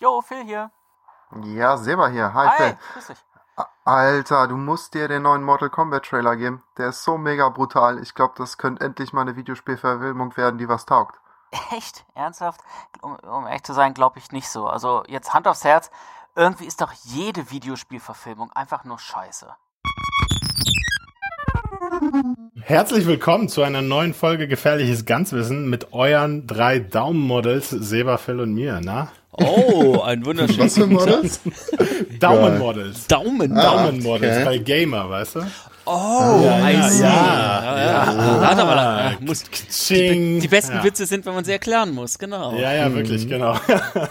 Jo, Phil hier. Ja, Seba hier. Hi, Hi, Phil. grüß dich. Alter, du musst dir den neuen Mortal Kombat Trailer geben. Der ist so mega brutal. Ich glaube, das könnte endlich mal eine Videospielverfilmung werden, die was taugt. Echt? Ernsthaft? Um, um ehrlich zu sein, glaube ich nicht so. Also jetzt Hand aufs Herz, irgendwie ist doch jede Videospielverfilmung einfach nur scheiße. Herzlich willkommen zu einer neuen Folge Gefährliches Ganzwissen mit euren drei Daumenmodels, Seba, Phil und mir, na? Oh, ein wunderschönes Was für Models? Daumenmodels. Daumen. Daumenmodels okay. bei Gamer, weißt du? Oh, Ja, I ja, see. ja, ja. Warte mal, äh, muss, Ching. die besten ja. Witze sind, wenn man sie erklären muss, genau. Ja, ja, wirklich, genau.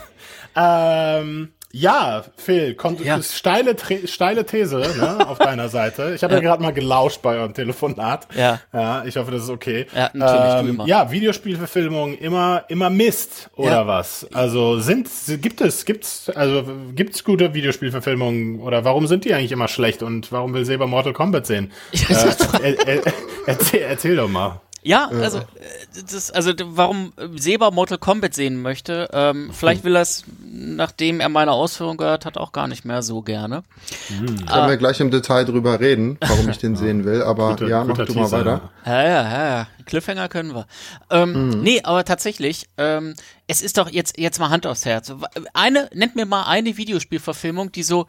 ähm, ja, Phil, Ja. steile, steile These ne, auf deiner Seite. Ich habe ja, gerade mal gelauscht bei eurem Telefonat. Ja. Ja, ich hoffe, das ist okay. Ja, natürlich, Ähm, immer. ja, Videospielverfilmungen immer, immer Mist oder Ja. was? Also sind, gibt es, gibt's, also gibt's gute Videospielverfilmungen oder warum sind die eigentlich immer schlecht und warum will Seba Mortal Kombat sehen? Ja, äh, er, er, erzähl, erzähl doch mal. Ja, also, äh, das, also warum äh, Seba Mortal Kombat sehen möchte, ähm, vielleicht will er es, nachdem er meine Ausführung gehört hat, auch gar nicht mehr so gerne. Können wir gleich im Detail drüber reden, warum ich den sehen will. Aber Guter- ja, mach du mal weiter. Ja, ja, ja, ja. Cliffhanger können wir. Ähm, Mhm. Nee, aber tatsächlich, ähm, es ist doch jetzt, jetzt mal Hand aufs Herz. Eine, nennt mir mal eine Videospielverfilmung, die so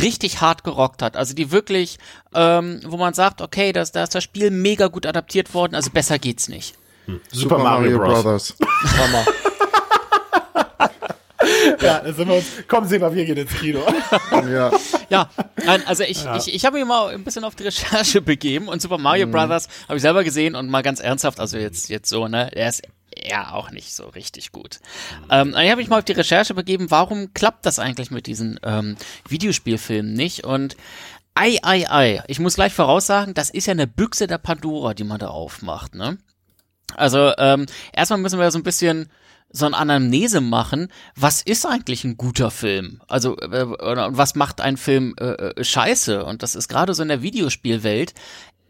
richtig hart gerockt hat. Also die wirklich, ähm, wo man sagt, okay, das, da ist das Spiel mega gut adaptiert worden, also besser geht's nicht. Super, Mario, Bros. Brothers. Hammer. Ja, da sind wir uns. Komm, Seba, wir gehen ins Kino. ja. Ja, nein, also ich, ich, ich habe mich mal ein bisschen auf die Recherche begeben und Super Mario Brothers habe ich selber gesehen und mal ganz ernsthaft, also jetzt, jetzt so, ne, er ist ja auch nicht so richtig gut. Ähm, dann habe ich mal auf die Recherche begeben, warum klappt das eigentlich mit diesen ähm, Videospielfilmen nicht? Und ei, ei, ei, ich muss gleich voraussagen, das ist ja eine Büchse der Pandora, die man da aufmacht, ne? Also ähm, erstmal müssen wir so ein bisschen so eine Anamnese machen, was ist eigentlich ein guter Film? Also äh, was macht ein Film äh, äh, scheiße? Und das ist gerade so in der Videospielwelt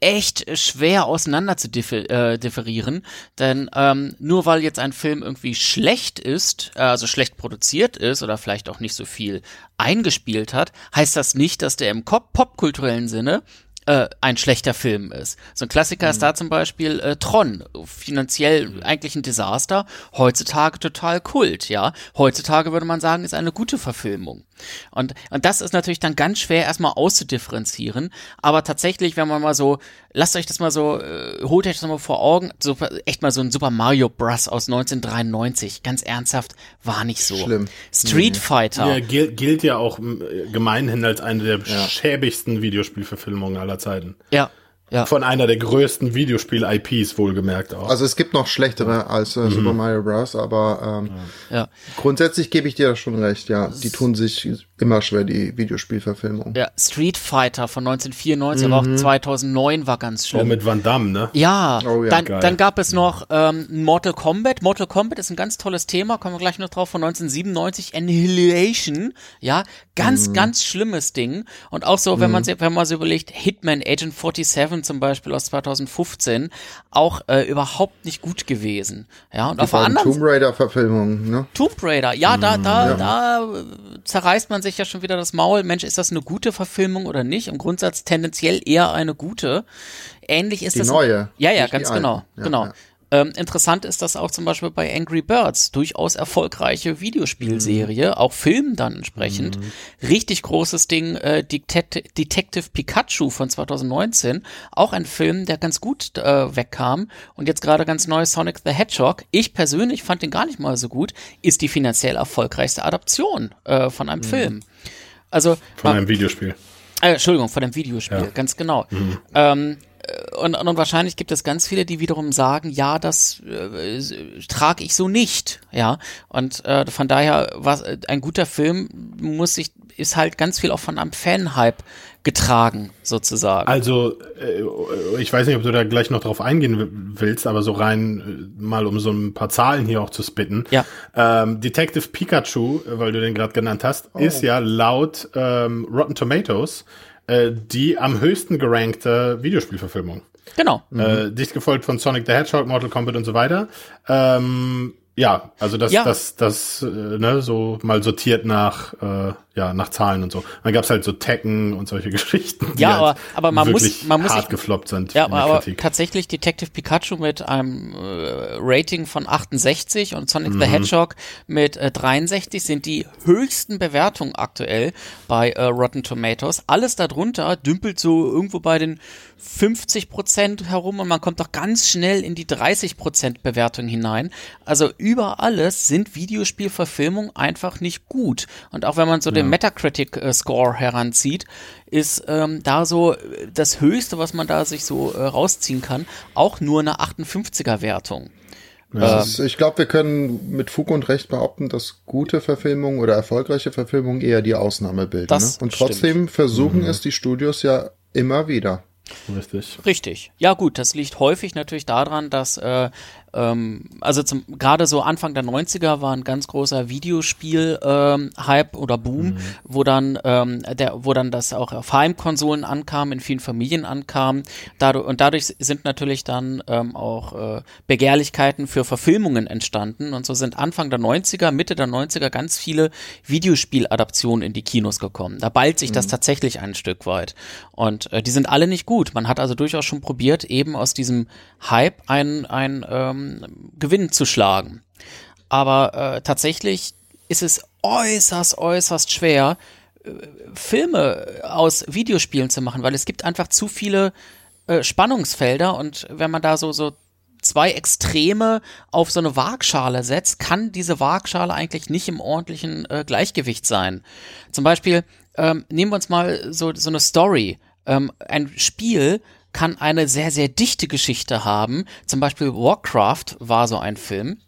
echt schwer auseinander zu differ, äh, differieren, denn ähm, nur weil jetzt ein Film irgendwie schlecht ist, äh, also schlecht produziert ist oder vielleicht auch nicht so viel eingespielt hat, heißt das nicht, dass der im popkulturellen Sinne äh, ein schlechter Film ist. So ein Klassiker ist da zum Beispiel äh, Tron, finanziell eigentlich ein Desaster, heutzutage total Kult, ja. Heutzutage würde man sagen, ist eine gute Verfilmung. Und, und das ist natürlich dann ganz schwer erstmal auszudifferenzieren, aber tatsächlich, wenn man mal so, lasst euch das mal so, äh, holt euch das mal vor Augen, so, echt mal so ein Super Mario Bros. aus 1993, ganz ernsthaft, war nicht so. Schlimm. Street Fighter. Ja, gilt, gilt ja auch m, gemeinhin als eine der schäbigsten Videospielverfilmungen aller Zeiten. ja. Ja. Von einer der größten Videospiel-IPs wohlgemerkt auch. Also es gibt noch schlechtere als äh, Super Mario Bros., aber ähm, Ja. grundsätzlich gebe ich dir da schon recht, ja. Die tun sich immer schwer, die Videospielverfilmung. Ja, Street Fighter von 1994, aber auch 2009 war ganz schlimm. mit Van Damme, ne? Ja, Oh ja, dann, geil. dann gab es noch ähm, Mortal Kombat. Mortal Kombat ist ein ganz tolles Thema, kommen wir gleich noch drauf, von 1997, Annihilation. Ja, ganz, ganz schlimmes Ding. Und auch so, wenn man sich, wenn man so überlegt, Hitman Agent 47 zum Beispiel aus 2015, auch äh, überhaupt nicht gut gewesen. Ja, und auf der Vor allem anderen Tomb Raider-Verfilmung, ne? Tomb Raider, ja, da, da, da äh, zerreißt man sich ja schon wieder das Maul. Mensch, ist das eine gute Verfilmung oder nicht? Im Grundsatz tendenziell eher eine gute. Ähnlich ist Die das. neue, Ja, ja, ganz genau, Ja, genau. ja. Ähm, interessant ist das auch zum Beispiel bei Angry Birds, durchaus erfolgreiche Videospielserie, Mhm. auch Film dann entsprechend. Richtig großes Ding, äh, Detect Detective Pikachu von 2019, auch ein Film, der ganz gut äh, wegkam und jetzt gerade ganz neu Sonic the Hedgehog. Ich persönlich fand den gar nicht mal so gut, ist die finanziell erfolgreichste Adaption äh, von Mhm. einem Film. Also Von einem Videospiel. äh, Entschuldigung, von dem Videospiel, Ja. ganz genau. Ähm, äh, und, und wahrscheinlich gibt es ganz viele, die wiederum sagen, ja, das äh, trage ich so nicht, ja. Und äh, von daher was äh, ein guter Film muss sich ist halt ganz viel auch von einem Fan-Hype getragen, sozusagen. Also, äh, ich weiß nicht, ob du da gleich noch drauf eingehen willst, aber so rein äh, mal um so ein paar Zahlen hier auch zu spitten. Ja. Ähm, Detective Pikachu, äh, weil du den gerade genannt hast, ist ja laut ähm, Rotten Tomatoes äh, die am höchsten gerankte Videospielverfilmung. genau. Äh, dicht gefolgt von Sonic the Hedgehog, Mortal Kombat und so weiter. Ähm, Ja, also das, ja. das, das, äh, ne, so mal sortiert nach, äh, ja, nach Zahlen und so. Dann gab's halt so Tekken und solche Geschichten, die ja, aber, halt aber man muss, man muss hart sich, gefloppt sind. Ja, aber tatsächlich Detective Pikachu mit einem äh, Rating von 68 und Sonic mhm. the Hedgehog mit äh, 63 sind die höchsten Bewertungen aktuell bei äh, Rotten Tomatoes. Alles darunter dümpelt so irgendwo bei den 50 Prozent herum und man kommt doch ganz schnell in die 30 Prozent Bewertung hinein. Also über alles sind Videospielverfilmungen einfach nicht gut. Und auch wenn man so ja. den Metacritic-Score äh, heranzieht, ist ähm, da so äh, das Höchste, was man da sich so äh, rausziehen kann, auch nur eine 58er Wertung. Ja, ähm, ich glaube, wir können mit Fug und Recht behaupten, dass gute Verfilmungen oder erfolgreiche Verfilmungen eher die Ausnahme bilden. Ne? Und trotzdem stimmt. versuchen mhm. es die Studios ja immer wieder. Richtig. Richtig. Ja gut, das liegt häufig natürlich daran, dass äh, ähm, also zum gerade so Anfang der 90er war ein ganz großer Videospiel-Hype ähm, oder Boom, mhm. wo dann ähm, der, wo dann das auch auf Heimkonsolen ankam, in vielen Familien ankam. Dadurch, und dadurch sind natürlich dann ähm, auch äh, Begehrlichkeiten für Verfilmungen entstanden. Und so sind Anfang der 90er, Mitte der 90er ganz viele Videospieladaptionen in die Kinos gekommen. Da ballt sich mhm. das tatsächlich ein Stück weit. Und äh, die sind alle nicht gut. Man hat also durchaus schon probiert, eben aus diesem Hype ein, ein ähm, Gewinn zu schlagen. Aber äh, tatsächlich ist es äußerst, äußerst schwer, äh, Filme aus Videospielen zu machen, weil es gibt einfach zu viele äh, Spannungsfelder und wenn man da so, so zwei Extreme auf so eine Waagschale setzt, kann diese Waagschale eigentlich nicht im ordentlichen äh, Gleichgewicht sein. Zum Beispiel ähm, nehmen wir uns mal so, so eine Story. Ähm, ein Spiel kann eine sehr, sehr dichte Geschichte haben. Zum Beispiel Warcraft war so ein Film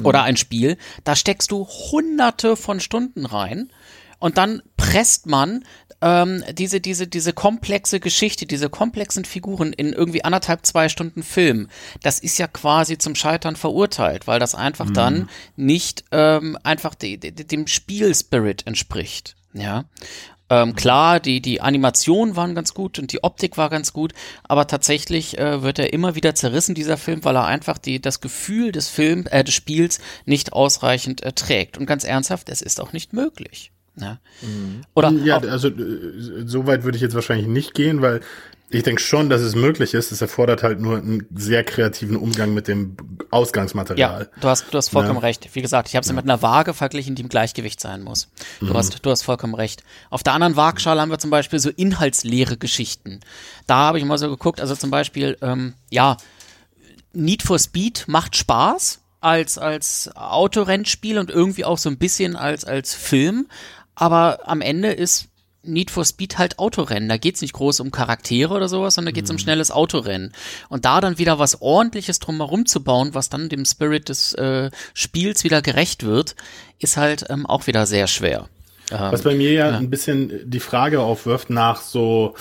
mhm. oder ein Spiel. Da steckst du hunderte von Stunden rein und dann presst man ähm, diese, diese, diese komplexe Geschichte, diese komplexen Figuren in irgendwie anderthalb, zwei Stunden Film. Das ist ja quasi zum Scheitern verurteilt, weil das einfach mhm. dann nicht ähm, einfach de, de, dem Spielspirit entspricht. Ja. Ähm, klar, die, die Animationen waren ganz gut und die Optik war ganz gut, aber tatsächlich äh, wird er immer wieder zerrissen, dieser Film, weil er einfach die, das Gefühl des Films, äh, des Spiels nicht ausreichend äh, trägt. Und ganz ernsthaft, es ist auch nicht möglich. Ja. Mhm. Oder ja, also äh, so weit würde ich jetzt wahrscheinlich nicht gehen, weil ich denke schon, dass es möglich ist. Es erfordert halt nur einen sehr kreativen Umgang mit dem Ausgangsmaterial. Ja, du hast, du hast vollkommen ja. recht. Wie gesagt, ich habe es ja. mit einer Waage verglichen, die im Gleichgewicht sein muss. Du, mhm. hast, du hast vollkommen recht. Auf der anderen Waagschale haben wir zum Beispiel so inhaltsleere Geschichten. Da habe ich mal so geguckt, also zum Beispiel, ähm, ja, Need for Speed macht Spaß als, als Autorennspiel und irgendwie auch so ein bisschen als, als Film. Aber am Ende ist Need for Speed halt Autorennen. Da geht's nicht groß um Charaktere oder sowas, sondern da geht's mhm. um schnelles Autorennen. Und da dann wieder was ordentliches drumherum zu bauen, was dann dem Spirit des äh, Spiels wieder gerecht wird, ist halt ähm, auch wieder sehr schwer. Was bei mir ja, ja, ein bisschen die Frage aufwirft nach so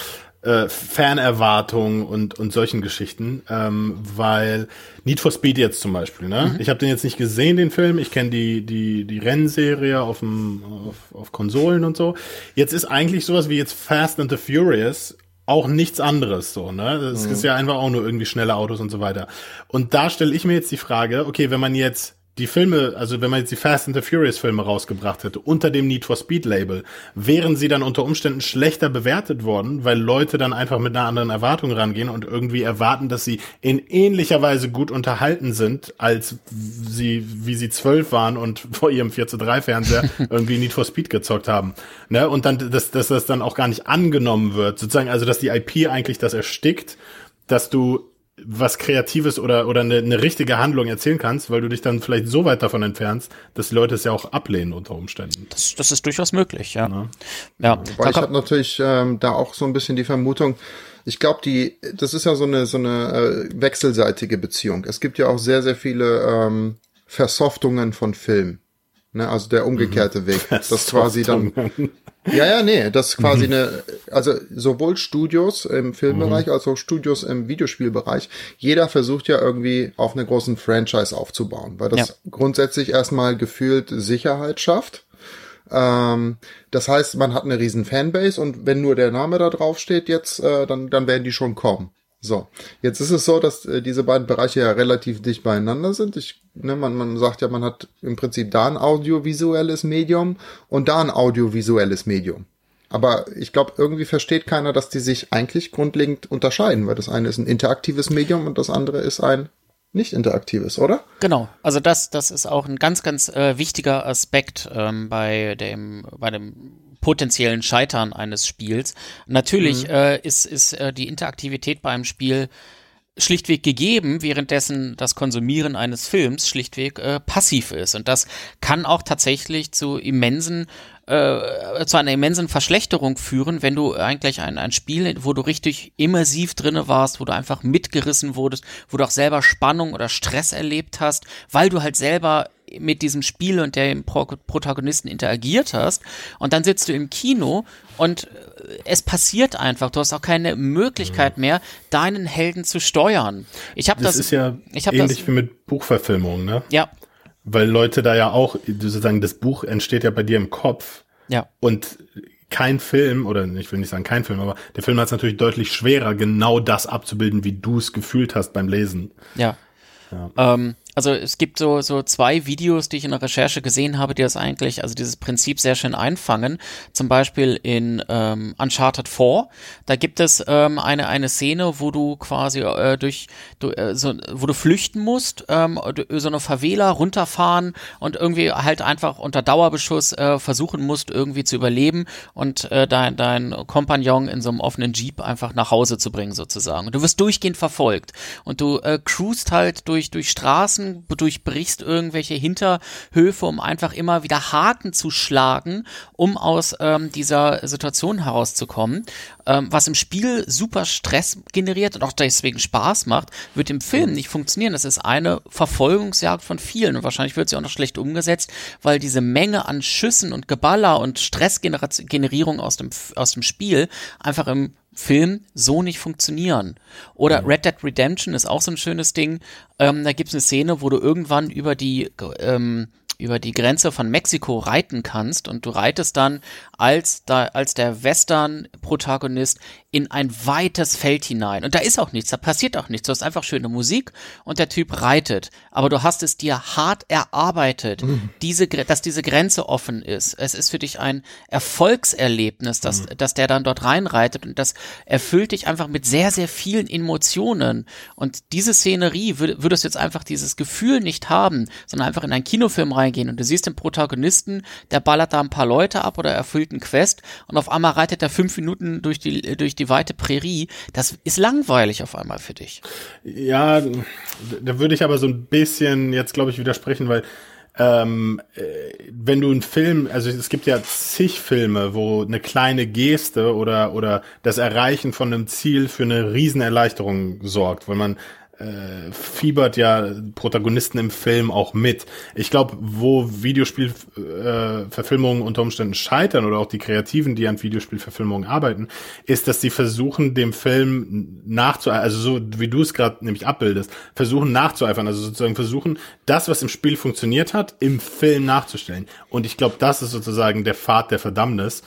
äh, Fanerwartungen und, und solchen Geschichten, ähm, weil Need for Speed jetzt zum Beispiel, ne? Mhm. Ich habe den jetzt nicht gesehen, den Film. Ich kenne die, die, die Rennserie auf, dem, auf, auf Konsolen und so. Jetzt ist eigentlich sowas wie jetzt Fast and the Furious auch nichts anderes so, ne? Das mhm. ist ja einfach auch nur irgendwie schnelle Autos und so weiter. Und da stelle ich mir jetzt die Frage, okay, wenn man jetzt die Filme, also wenn man jetzt die Fast and the Furious Filme rausgebracht hätte, unter dem Need for Speed Label, wären sie dann unter Umständen schlechter bewertet worden, weil Leute dann einfach mit einer anderen Erwartung rangehen und irgendwie erwarten, dass sie in ähnlicher Weise gut unterhalten sind, als sie, wie sie zwölf waren und vor ihrem 4 zu 3 Fernseher irgendwie Need for Speed gezockt haben. Ne? Und dann, dass, dass das dann auch gar nicht angenommen wird, sozusagen, also dass die IP eigentlich das erstickt, dass du was Kreatives oder, oder eine, eine richtige Handlung erzählen kannst, weil du dich dann vielleicht so weit davon entfernst, dass die Leute es ja auch ablehnen unter Umständen. Das, das ist durchaus möglich, ja. Ja, ja. Wobei ich habe natürlich ähm, da auch so ein bisschen die Vermutung, ich glaube, die, das ist ja so eine so eine äh, wechselseitige Beziehung. Es gibt ja auch sehr, sehr viele ähm, Versoftungen von Film. Ne, also der umgekehrte mhm. Weg. Das quasi dann. Ja, ja, nee, das ist quasi mhm. eine, also sowohl Studios im Filmbereich mhm. als auch Studios im Videospielbereich. Jeder versucht ja irgendwie auf eine großen Franchise aufzubauen, weil das ja. grundsätzlich erstmal gefühlt Sicherheit schafft. Ähm, das heißt, man hat eine riesen Fanbase und wenn nur der Name da drauf steht jetzt, äh, dann, dann werden die schon kommen. So, jetzt ist es so, dass äh, diese beiden Bereiche ja relativ dicht beieinander sind. Ich, ne, man, man sagt ja, man hat im Prinzip da ein audiovisuelles Medium und da ein audiovisuelles Medium. Aber ich glaube, irgendwie versteht keiner, dass die sich eigentlich grundlegend unterscheiden, weil das eine ist ein interaktives Medium und das andere ist ein nicht interaktives, oder? Genau. Also das, das ist auch ein ganz, ganz äh, wichtiger Aspekt ähm, bei dem, bei dem potenziellen Scheitern eines Spiels. Natürlich mhm. äh, ist, ist äh, die Interaktivität beim Spiel schlichtweg gegeben, währenddessen das Konsumieren eines Films schlichtweg äh, passiv ist. Und das kann auch tatsächlich zu immensen äh, zu einer immensen Verschlechterung führen, wenn du eigentlich ein, ein Spiel, wo du richtig immersiv drinne warst, wo du einfach mitgerissen wurdest, wo du auch selber Spannung oder Stress erlebt hast, weil du halt selber mit diesem Spiel und dem Pro Protagonisten interagiert hast und dann sitzt du im Kino und äh, es passiert einfach. Du hast auch keine Möglichkeit mehr, deinen Helden zu steuern. Ich habe das, das ist ja ich hab ähnlich das, wie mit Buchverfilmungen, ne? Ja, weil Leute da ja auch, sozusagen, das Buch entsteht ja bei dir im Kopf. Ja. Und kein Film, oder ich will nicht sagen kein Film, aber der Film hat es natürlich deutlich schwerer, genau das abzubilden, wie du es gefühlt hast beim Lesen. Ja. ja. Ähm, also es gibt so, so zwei Videos, die ich in der Recherche gesehen habe, die das eigentlich, also dieses Prinzip sehr schön einfangen. Zum Beispiel in ähm, Uncharted 4. Da gibt es ähm, eine, eine Szene, wo du quasi äh, durch, du, äh, so, wo du flüchten musst, ähm, so eine Favela runterfahren und irgendwie halt einfach unter Dauerbeschuss äh, versuchen musst, irgendwie zu überleben und äh, dein, dein Kompagnon in so einem offenen Jeep einfach nach Hause zu bringen, sozusagen. Und du wirst durchgehend verfolgt und du äh, cruist halt durch, durch Straßen Straßen, durchbrichst irgendwelche Hinterhöfe, um einfach immer wieder Haken zu schlagen, um aus ähm, dieser Situation herauszukommen. Ähm, was im Spiel super Stress generiert und auch deswegen Spaß macht, wird im Film nicht funktionieren. Das ist eine Verfolgungsjagd von vielen und wahrscheinlich wird sie auch noch schlecht umgesetzt, weil diese Menge an Schüssen und Geballer und Stressgenerierung aus dem, aus dem Spiel einfach im Film so nicht funktionieren. Oder mhm. Red Dead Redemption ist auch so ein schönes Ding. Ähm, da gibt es eine Szene, wo du irgendwann über die ähm, über die Grenze von Mexiko reiten kannst und du reitest dann als, da, als der Western-Protagonist in ein weites Feld hinein. Und da ist auch nichts, da passiert auch nichts. Du hast einfach schöne Musik und der Typ reitet. Aber du hast es dir hart erarbeitet, mhm. diese, dass diese Grenze offen ist. Es ist für dich ein Erfolgserlebnis, dass, mhm. dass der dann dort reinreitet und das erfüllt dich einfach mit sehr, sehr vielen Emotionen. Und diese Szenerie würd, würdest du jetzt einfach dieses Gefühl nicht haben, sondern einfach in einen Kinofilm reingehen und du siehst den Protagonisten, der ballert da ein paar Leute ab oder erfüllt einen Quest und auf einmal reitet er fünf Minuten durch die, durch die weite Prärie. Das ist langweilig auf einmal für dich. Ja, da würde ich aber so ein bisschen jetzt, glaube ich, widersprechen, weil ähm, äh, wenn du einen Film, also es gibt ja zig Filme, wo eine kleine Geste oder oder das Erreichen von einem Ziel für eine Riesenerleichterung sorgt, weil man äh, fiebert ja Protagonisten im Film auch mit. Ich glaube, wo Videospielverfilmungen äh, unter Umständen scheitern oder auch die Kreativen, die an Videospielverfilmungen arbeiten, ist, dass sie versuchen, dem Film nachzueifern, also so wie du es gerade nämlich abbildest, versuchen nachzueifern, also sozusagen versuchen, das, was im Spiel funktioniert hat, im Film nachzustellen. Und ich glaube, das ist sozusagen der Pfad der Verdammnis,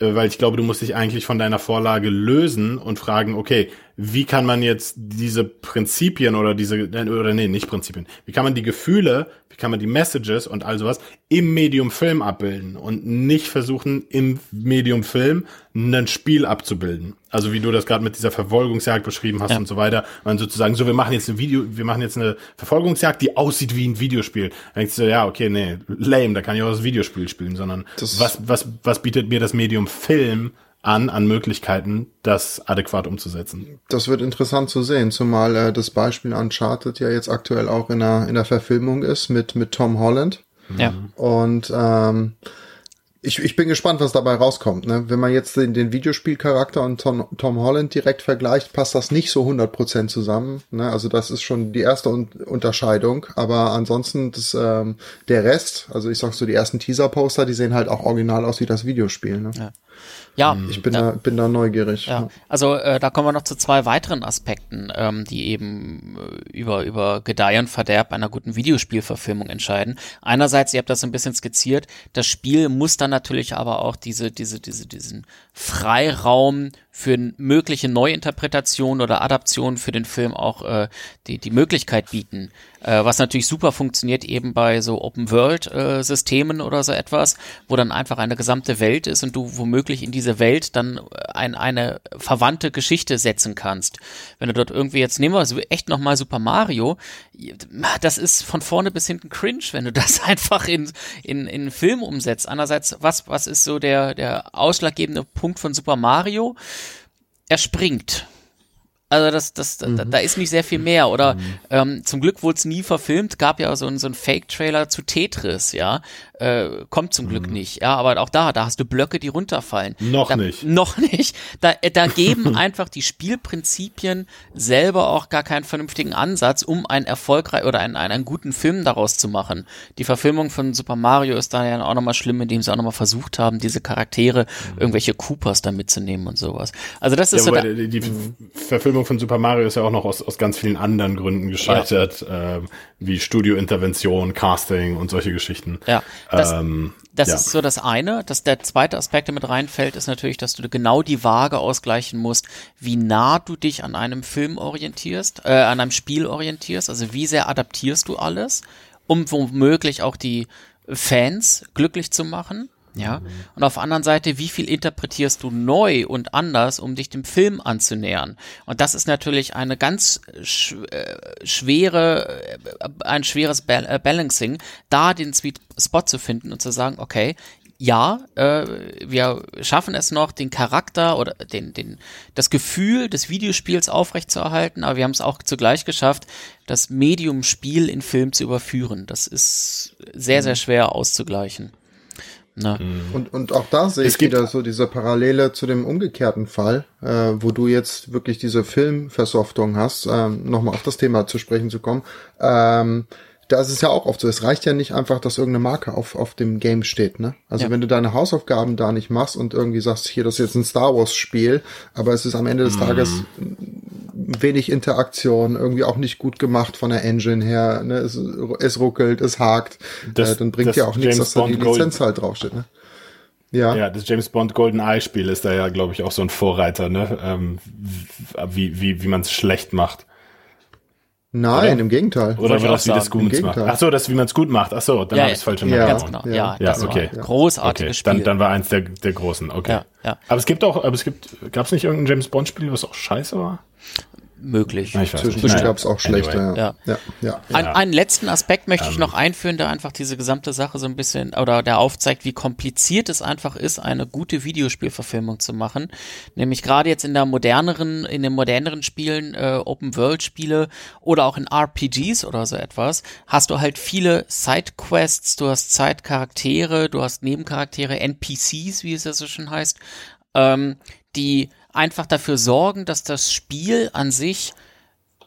weil ich glaube, du musst dich eigentlich von deiner Vorlage lösen und fragen, okay, wie kann man jetzt diese Prinzipien oder diese, oder nee, nicht Prinzipien, wie kann man die Gefühle, wie kann man die Messages und all sowas im Medium Film abbilden und nicht versuchen, im Medium Film ein Spiel abzubilden. Also wie du das gerade mit dieser Verfolgungsjagd beschrieben hast ja. und so weiter. Man sozusagen, so wir machen jetzt ein Video, wir machen jetzt eine Verfolgungsjagd, die aussieht wie ein Videospiel. Dann denkst du, ja, okay, nee, lame, da kann ich auch das Videospiel spielen, sondern das was, was, was bietet mir das Medium Film an, an Möglichkeiten, das adäquat umzusetzen. Das wird interessant zu sehen, zumal äh, das Beispiel Uncharted ja jetzt aktuell auch in der, in der Verfilmung ist mit, mit Tom Holland. Ja. Und ähm, ich, ich bin gespannt, was dabei rauskommt. Ne? Wenn man jetzt den, den Videospielcharakter und Tom, Tom Holland direkt vergleicht, passt das nicht so 100% zusammen. Ne? Also das ist schon die erste Un Unterscheidung. Aber ansonsten das, ähm, der Rest, also ich sag so, die ersten Teaser-Poster, die sehen halt auch original aus wie das Videospiel. Ne? Ja. Ja, ich bin da, da bin da neugierig. Ja. Also äh, da kommen wir noch zu zwei weiteren Aspekten, ähm, die eben äh, über über Gedeih und Verderb einer guten Videospielverfilmung entscheiden. Einerseits, ihr habt das so ein bisschen skizziert, das Spiel muss dann natürlich aber auch diese diese diese diesen Freiraum für mögliche Neuinterpretationen oder Adaptionen für den Film auch äh, die, die Möglichkeit bieten. Äh, was natürlich super funktioniert eben bei so Open-World-Systemen äh, oder so etwas, wo dann einfach eine gesamte Welt ist und du womöglich in diese Welt dann ein, eine verwandte Geschichte setzen kannst. Wenn du dort irgendwie jetzt nehmen wir so echt nochmal Super Mario, das ist von vorne bis hinten cringe, wenn du das einfach in, in, in einen Film umsetzt. Andererseits, was, was ist so der, der ausschlaggebende Punkt von Super Mario? Er springt. Also das, das, mhm. da, da, ist nicht sehr viel mehr. Oder mhm. ähm, zum Glück wurde es nie verfilmt, gab ja so so ein Fake-Trailer zu Tetris, ja. Äh, kommt zum Glück mhm. nicht, ja. Aber auch da, da hast du Blöcke, die runterfallen. Noch da, nicht. Noch nicht. Da, äh, da geben einfach die Spielprinzipien selber auch gar keinen vernünftigen Ansatz, um einen erfolgreich oder einen, einen, einen guten Film daraus zu machen. Die Verfilmung von Super Mario ist da ja auch nochmal schlimm, indem sie auch nochmal versucht haben, diese Charaktere, mhm. irgendwelche Coopers da mitzunehmen und sowas. Also das ist ja, so. Da, die, die Verfilmung Verfilmung von Super Mario ist ja auch noch aus, aus ganz vielen anderen Gründen gescheitert, ja. äh, wie Studiointervention, Casting und solche Geschichten. Ja, das, ähm, das ja. ist so das eine. Das, der zweite Aspekt, der mit reinfällt, ist natürlich, dass du genau die Waage ausgleichen musst, wie nah du dich an einem Film orientierst, äh, an einem Spiel orientierst, also wie sehr adaptierst du alles, um womöglich auch die Fans glücklich zu machen. Ja. Und auf der anderen Seite, wie viel interpretierst du neu und anders, um dich dem Film anzunähern? Und das ist natürlich eine ganz sch äh, schwere, äh, ein schweres Bal äh, Balancing, da den Sweet Spot zu finden und zu sagen, okay, ja, äh, wir schaffen es noch, den Charakter oder den, den, das Gefühl des Videospiels aufrechtzuerhalten, aber wir haben es auch zugleich geschafft, das Medium Spiel in Film zu überführen. Das ist sehr, sehr mhm. schwer auszugleichen. Na. Und, und auch da sehe ich wieder so diese Parallele zu dem umgekehrten Fall, äh, wo du jetzt wirklich diese Filmversoftung hast, ähm, nochmal auf das Thema zu sprechen zu kommen. Ähm, da ist es ja auch oft so. Es reicht ja nicht einfach, dass irgendeine Marke auf, auf dem Game steht, ne? Also ja. wenn du deine Hausaufgaben da nicht machst und irgendwie sagst, hier, das ist jetzt ein Star Wars Spiel, aber es ist am Ende des mm. Tages wenig Interaktion, irgendwie auch nicht gut gemacht von der Engine her, ne? Es, es ruckelt, es hakt, das, äh, dann bringt ja auch nichts, dass da die Lizenz Gold. halt draufsteht, ne? Ja. ja, das James Bond Golden Eye Spiel ist da ja, glaube ich, auch so ein Vorreiter, ne? Ähm, wie wie, wie man es schlecht macht. Nein, Oder? im Gegenteil. Oder war das, wie das gut macht? Ach so, das, wie man es gut macht. Ach so, dann ja, habe ich es falsch gemacht. Ja, ganz genau. Ja, ja, das okay. war großartiges okay. Spiel. Dann, dann war eins der, der großen. Okay. Ja, ja. Aber es gibt auch, aber es gibt, gab es nicht irgendein James Bond Spiel, was auch scheiße war? Möglich. Ich weiß Zwischendurch gab es auch schlechte. Anyway. Ja. Ja. Ja. Ein, einen letzten Aspekt möchte ich ähm. noch einführen, der einfach diese gesamte Sache so ein bisschen oder der aufzeigt, wie kompliziert es einfach ist, eine gute Videospielverfilmung zu machen. Nämlich gerade jetzt in der moderneren, in den moderneren Spielen, äh, Open World Spiele oder auch in RPGs oder so etwas, hast du halt viele Sidequests, du hast Zeitcharaktere, du hast Nebencharaktere, NPCs, wie es ja so schön heißt, ähm, die einfach dafür sorgen, dass das Spiel an sich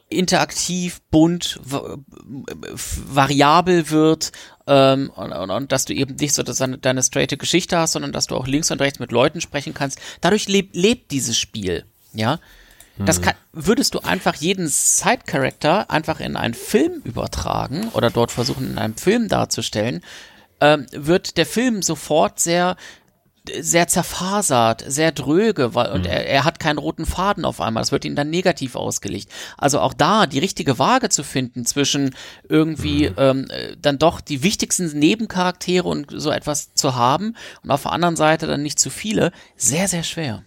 interaktiv, bunt, variabel wird ähm, und, und, und, dass du eben nicht so deine, deine straighte Geschichte hast, sondern dass du auch links und rechts mit Leuten sprechen kannst. Dadurch lebt, lebt dieses Spiel, ja. Das kann, würdest du einfach jeden Side-Character einfach in einen Film übertragen oder dort versuchen, in einem Film darzustellen, ähm, wird der Film sofort sehr sehr zerfasert, sehr dröge, weil, und mhm. er, er hat keinen roten Faden auf einmal. Das wird ihm dann negativ ausgelegt. Also auch da die richtige Waage zu finden zwischen irgendwie mhm. ähm, dann doch die wichtigsten Nebencharaktere und so etwas zu haben und auf der anderen Seite dann nicht zu viele, sehr, sehr schwer.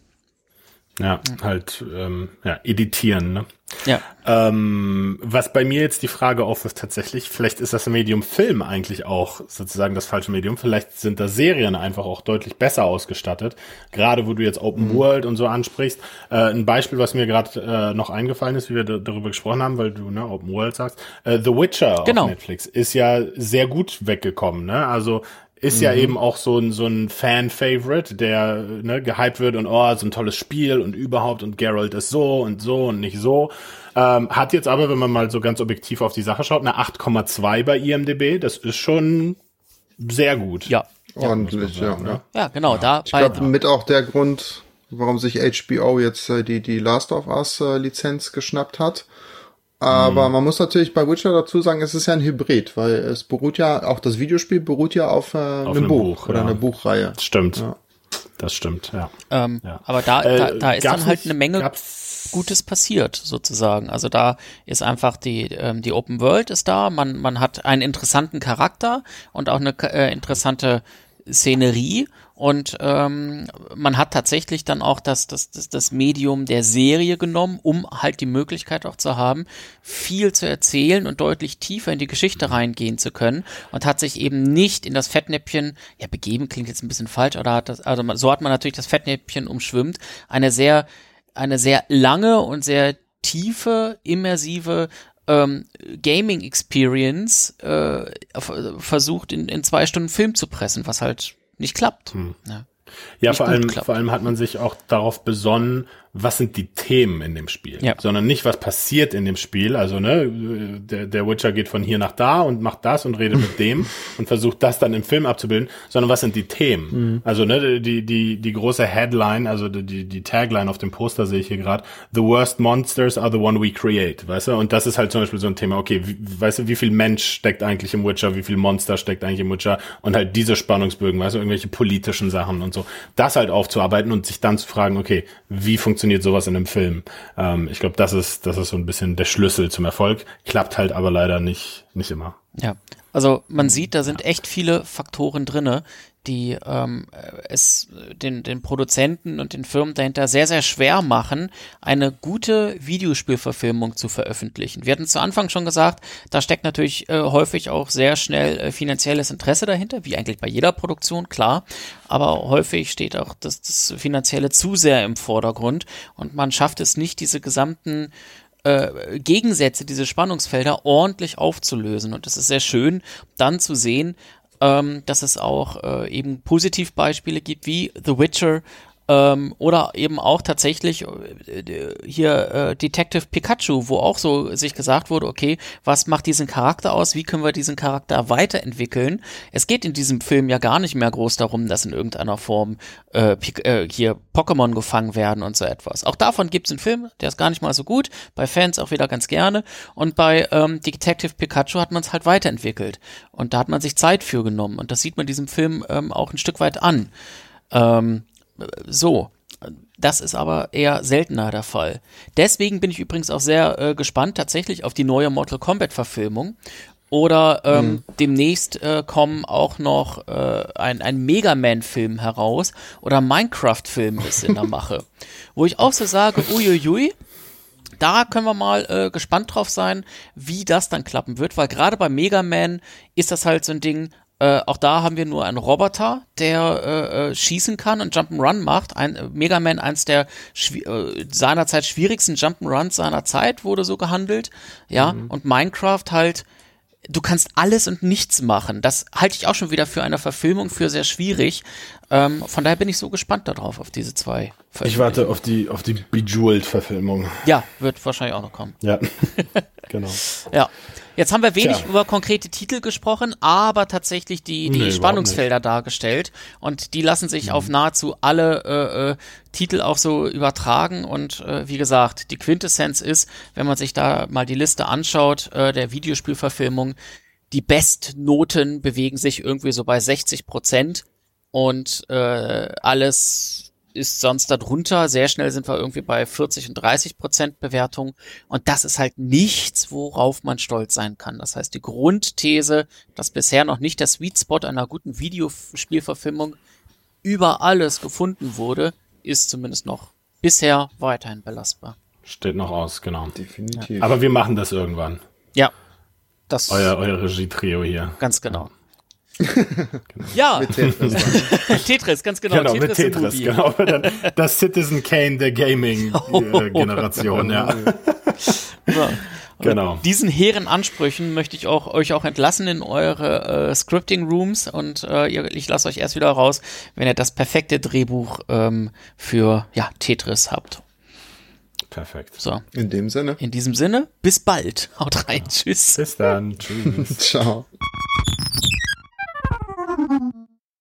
Ja, halt ähm, ja, editieren. Ne? Ja. Ähm, was bei mir jetzt die Frage aufwirft tatsächlich, vielleicht ist das Medium Film eigentlich auch sozusagen das falsche Medium. Vielleicht sind da Serien einfach auch deutlich besser ausgestattet. Gerade wo du jetzt Open mhm. World und so ansprichst. Äh, ein Beispiel, was mir gerade äh, noch eingefallen ist, wie wir darüber gesprochen haben, weil du ne, Open World sagst. Äh, The Witcher genau. auf Netflix ist ja sehr gut weggekommen. Ne? Also ist mhm. ja eben auch so ein, so ein Fan-Favorite, der ne, gehypt wird und oh, so ein tolles Spiel und überhaupt und Geralt ist so und so und nicht so. Ähm, hat jetzt aber, wenn man mal so ganz objektiv auf die Sache schaut, eine 8,2 bei IMDB. Das ist schon sehr gut. Ja. Ordentlich, sagen, ja, ja. Ja, genau. Ja. Da ich glaube, mit auch der Grund, warum sich HBO jetzt äh, die, die Last of Us äh, Lizenz geschnappt hat aber mhm. man muss natürlich bei Witcher dazu sagen, es ist ja ein Hybrid, weil es beruht ja, auch das Videospiel beruht ja auf, äh, auf einem, Buch, Buch oder ja. einer Buchreihe. Stimmt. Ja. Das stimmt, ja. Ähm, ja. Aber da, äh, da, da ist dann halt eine Menge Gutes passiert, sozusagen. Also da ist einfach die, ähm, die Open World ist da, man, man hat einen interessanten Charakter und auch eine äh, interessante Szenerie und ähm, man hat tatsächlich dann auch das, das, das, das Medium der Serie genommen, um halt die Möglichkeit auch zu haben, viel zu erzählen und deutlich tiefer in die Geschichte reingehen zu können und hat sich eben nicht in das Fettnäpfchen, ja begeben klingt jetzt ein bisschen falsch, oder hat das, also so hat man natürlich das Fettnäpfchen umschwimmt, eine sehr, eine sehr lange und sehr tiefe, immersive ähm, Gaming Experience äh, versucht in, in zwei Stunden Film zu pressen, was halt nicht klappt. Hm. Ja, ja vor allem, klappt. vor allem hat man sich auch darauf besonnen, was sind die Themen in dem Spiel, ja. sondern nicht, was passiert in dem Spiel. Also, ne, der, der Witcher geht von hier nach da und macht das und redet mit dem und versucht das dann im Film abzubilden, sondern was sind die Themen? Mhm. Also, ne, die, die, die große Headline, also die, die Tagline auf dem Poster sehe ich hier gerade, The worst monsters are the one we create, weißt du? Und das ist halt zum Beispiel so ein Thema, okay, wie, weißt du, wie viel Mensch steckt eigentlich im Witcher, wie viel Monster steckt eigentlich im Witcher und halt diese Spannungsbögen, weißt du, irgendwelche politischen Sachen und so, das halt aufzuarbeiten und sich dann zu fragen, okay, wie funktioniert funktioniert sowas in einem Film? Ähm, ich glaube, das ist, das ist so ein bisschen der Schlüssel zum Erfolg. Klappt halt aber leider nicht, nicht immer. Ja, also man sieht, da sind echt viele Faktoren drinne, die ähm, es den, den Produzenten und den Firmen dahinter sehr, sehr schwer machen, eine gute Videospielverfilmung zu veröffentlichen. Wir hatten zu Anfang schon gesagt, da steckt natürlich äh, häufig auch sehr schnell äh, finanzielles Interesse dahinter, wie eigentlich bei jeder Produktion, klar. Aber häufig steht auch das, das Finanzielle zu sehr im Vordergrund und man schafft es nicht, diese gesamten äh, Gegensätze, diese Spannungsfelder ordentlich aufzulösen. Und es ist sehr schön, dann zu sehen, ähm, dass es auch äh, eben Positivbeispiele gibt wie The Witcher ähm, oder eben auch tatsächlich äh, hier äh, Detective Pikachu, wo auch so sich gesagt wurde, okay, was macht diesen Charakter aus? Wie können wir diesen Charakter weiterentwickeln? Es geht in diesem Film ja gar nicht mehr groß darum, dass in irgendeiner Form äh, äh, hier Pokémon gefangen werden und so etwas. Auch davon gibt es einen Film, der ist gar nicht mal so gut, bei Fans auch wieder ganz gerne. Und bei ähm, Detective Pikachu hat man es halt weiterentwickelt. Und da hat man sich Zeit für genommen. Und das sieht man diesem Film ähm, auch ein Stück weit an. Ähm, so. Das ist aber eher seltener der Fall. Deswegen bin ich übrigens auch sehr äh, gespannt tatsächlich auf die neue Mortal Kombat Verfilmung. Oder ähm, mhm. demnächst äh, kommen auch noch äh, ein, ein Mega Man-Film heraus oder Minecraft-Film ist in der Mache. Wo ich auch so sage, uiuiui, da können wir mal äh, gespannt drauf sein, wie das dann klappen wird, weil gerade bei Mega Man ist das halt so ein Ding, äh, auch da haben wir nur einen Roboter, der äh, äh, schießen kann und Jump'n'Run macht. Ein, äh, Mega Man, eins der äh, seinerzeit schwierigsten Jump'n'Runs seiner Zeit, wurde so gehandelt. Ja, mhm. und Minecraft halt, du kannst alles und nichts machen. Das halte ich auch schon wieder für eine Verfilmung für sehr schwierig. Ähm, von daher bin ich so gespannt darauf, auf diese zwei. Ich warte auf die, auf die Bejeweled-Verfilmung. Ja, wird wahrscheinlich auch noch kommen. Ja, genau. Ja. Jetzt haben wir wenig Tja. über konkrete Titel gesprochen, aber tatsächlich die, die nee, Spannungsfelder dargestellt. Und die lassen sich mhm. auf nahezu alle äh, äh, Titel auch so übertragen. Und äh, wie gesagt, die Quintessenz ist, wenn man sich da mal die Liste anschaut, äh, der Videospielverfilmung, die Bestnoten bewegen sich irgendwie so bei 60 Prozent und äh, alles ist sonst darunter. Sehr schnell sind wir irgendwie bei 40 und 30 Prozent Bewertung. Und das ist halt nichts, worauf man stolz sein kann. Das heißt, die Grundthese, dass bisher noch nicht der Sweet Spot einer guten Videospielverfilmung über alles gefunden wurde, ist zumindest noch bisher weiterhin belastbar. Steht noch aus, genau. Definitiv. Aber wir machen das irgendwann. Ja. Das euer, euer Regie-Trio hier. Ganz genau. Ja, mit Tetris. Tetris, ganz genau. Genau, Tetris mit Tetris, genau. Das Citizen Kane der Gaming-Generation, ja. ja. Genau. diesen hehren Ansprüchen möchte ich auch, euch auch entlassen in eure äh, Scripting Rooms und äh, ich lasse euch erst wieder raus, wenn ihr das perfekte Drehbuch ähm, für ja, Tetris habt. Perfekt. So. In dem Sinne. In diesem Sinne, bis bald. Haut rein. Ja. Tschüss. Bis dann. Tschüss. Ciao.